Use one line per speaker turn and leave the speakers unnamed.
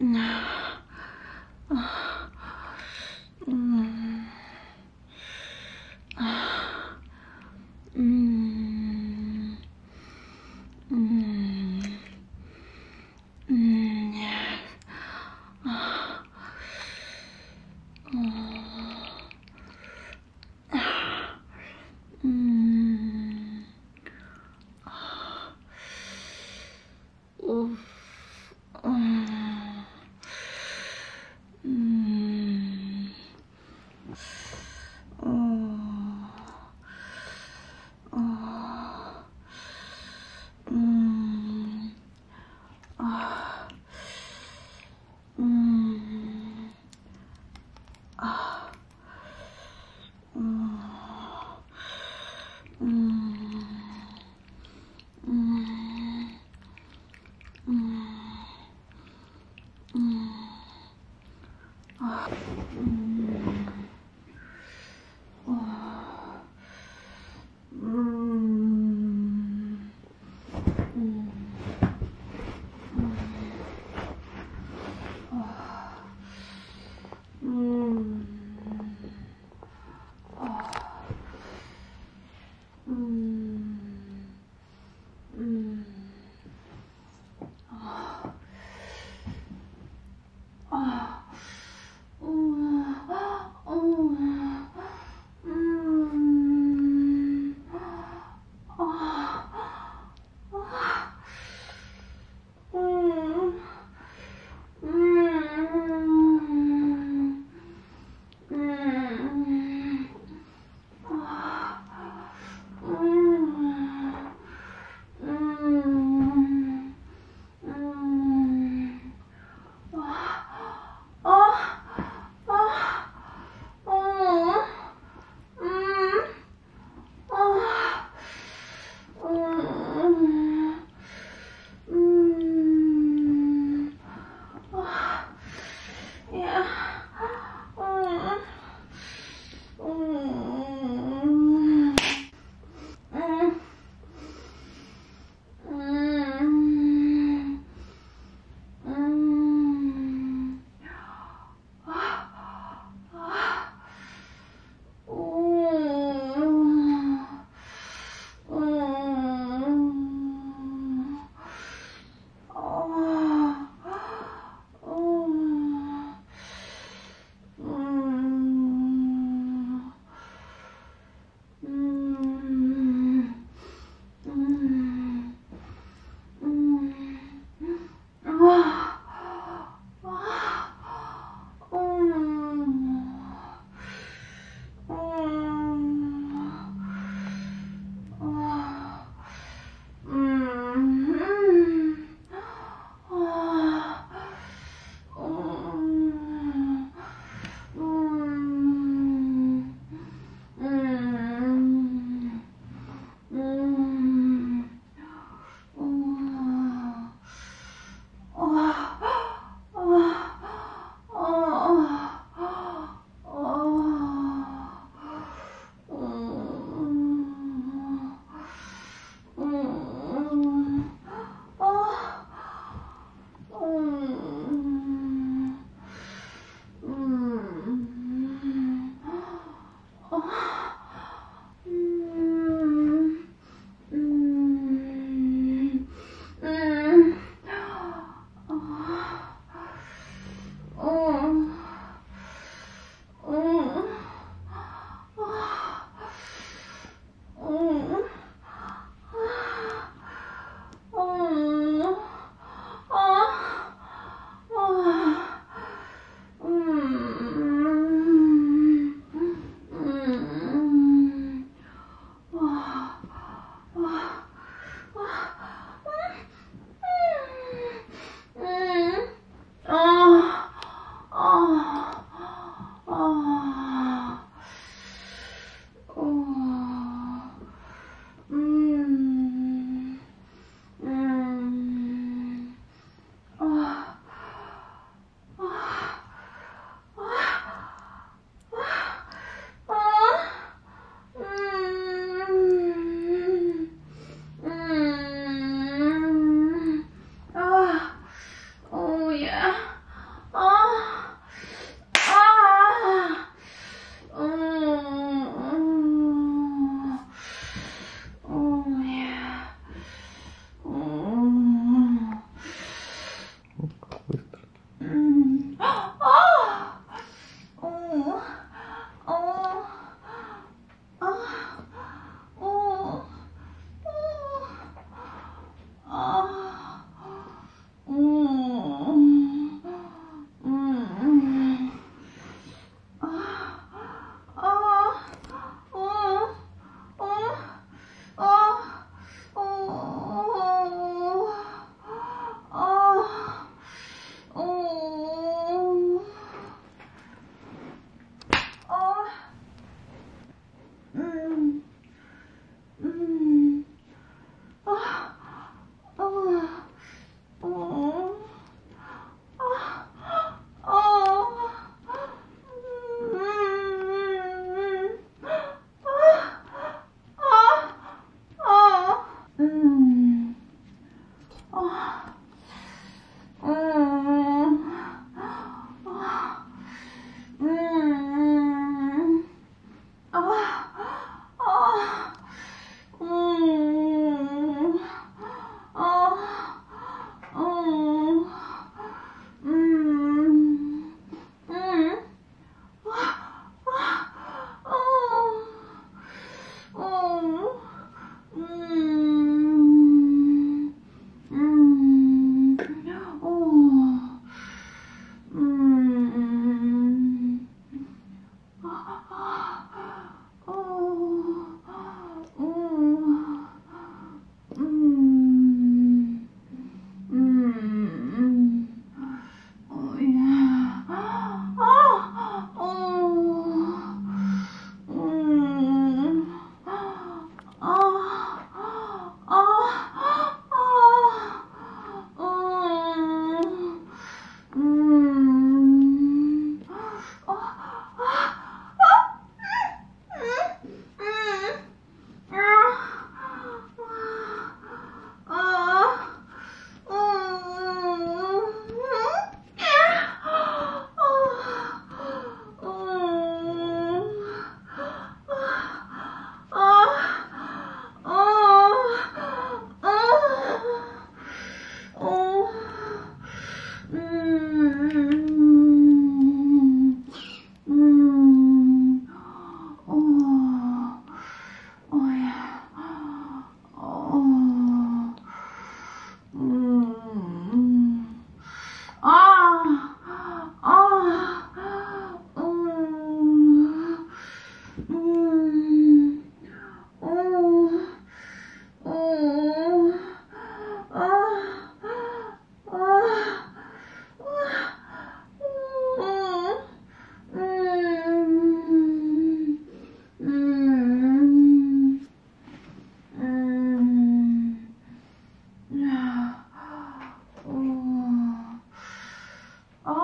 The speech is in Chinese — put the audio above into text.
嗯。